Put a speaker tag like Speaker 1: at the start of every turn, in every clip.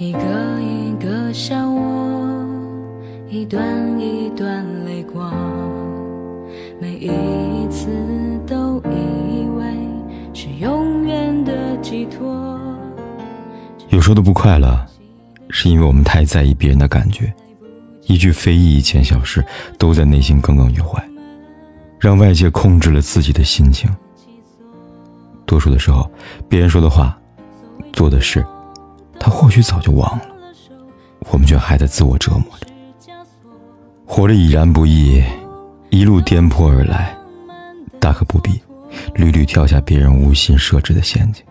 Speaker 1: 一个一个笑我，一段一段泪光，每一次都以为是永远的寄托。
Speaker 2: 有时候的不快乐，是因为我们太在意别人的感觉，一句非议，一件小事，都在内心耿耿于怀，让外界控制了自己的心情。多数的时候，别人说的话，做的事。他或许早就忘了，我们却还在自我折磨着。活着已然不易，一路颠簸而来，大可不必屡屡跳下别人无心设置的陷阱。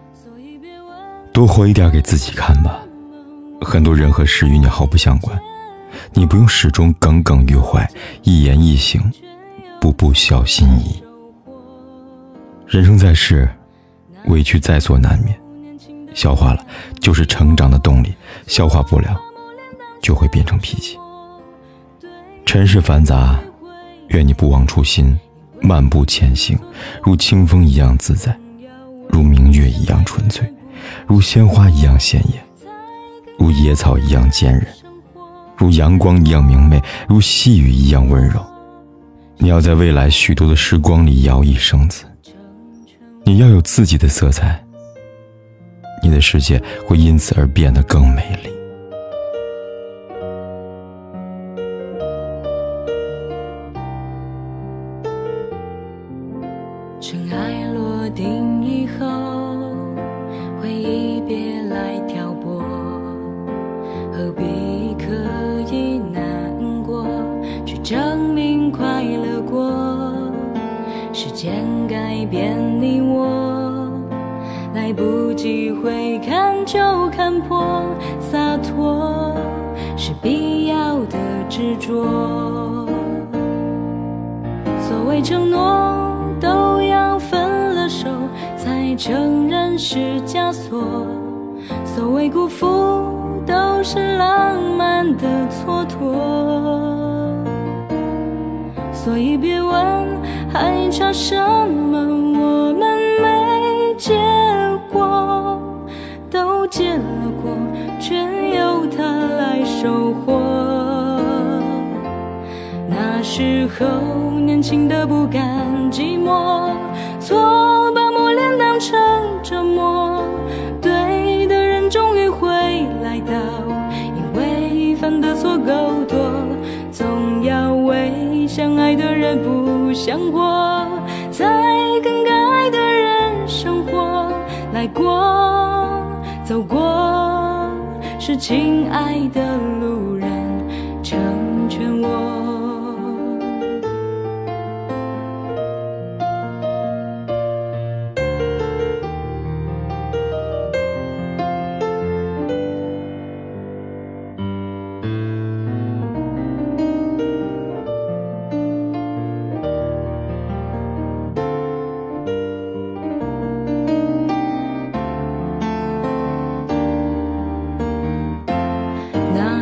Speaker 2: 多活一点给自己看吧。很多人和事与你毫不相关，你不用始终耿耿于怀，一言一行，步步小心翼翼。人生在世，委屈在所难免。消化了，就是成长的动力；消化不了，就会变成脾气。尘世繁杂，愿你不忘初心，漫步前行，如清风一样自在，如明月一样纯粹，如鲜花一样鲜艳，如野草一样坚韧，如阳光一样明媚，如细雨一样温柔。你要在未来许多的时光里摇曳生姿，你要有自己的色彩。你的世界会因此而变得更美丽。
Speaker 1: 尘埃落定以后，回忆别来挑拨，何必刻意难过，去证明快乐过？时间改变你我。来不及回看就看破，洒脱是必要的执着。所谓承诺，都要分了手才承认是枷锁；所谓辜负，都是浪漫的蹉跎。所以别问还差什么，那时候年轻的不甘寂寞，错把磨练当成折磨。对的人终于会来到，因为犯的错够多，总要为相爱的人不想活，才跟该的人生活来过。走过，是亲爱的路人成全我。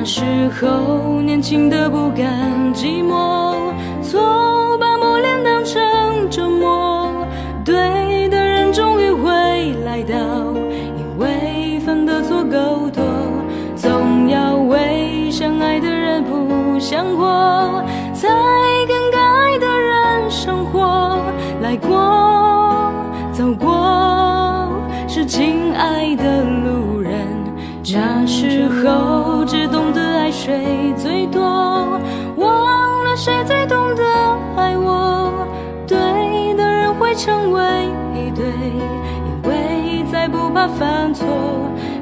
Speaker 1: 时候年轻的不甘寂寞，错把磨练当成折磨。对的人终于会来到，因为犯的错够多，总要为相爱的人不想活，才跟该的人生活来过，走过是亲爱的路成为一对，因为再不怕犯错，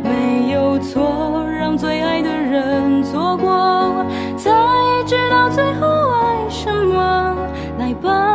Speaker 1: 没有错让最爱的人错过，才知道最后爱什么。来吧，